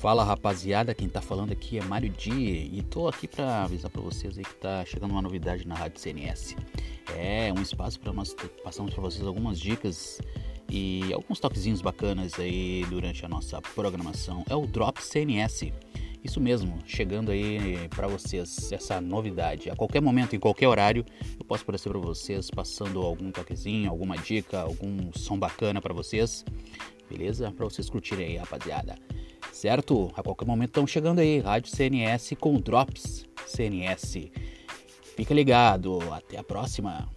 Fala rapaziada, quem tá falando aqui é Mário Di e tô aqui para avisar para vocês aí que tá chegando uma novidade na Rádio CNS. É um espaço para nós passarmos para vocês algumas dicas e alguns toquezinhos bacanas aí durante a nossa programação. É o Drop CNS. Isso mesmo, chegando aí para vocês essa novidade. A qualquer momento, em qualquer horário, eu posso aparecer para vocês passando algum toquezinho, alguma dica, algum som bacana para vocês. Beleza? Para vocês curtirem aí, rapaziada certo? A qualquer momento estão chegando aí, Rádio CNS com Drops CNS. Fica ligado, até a próxima.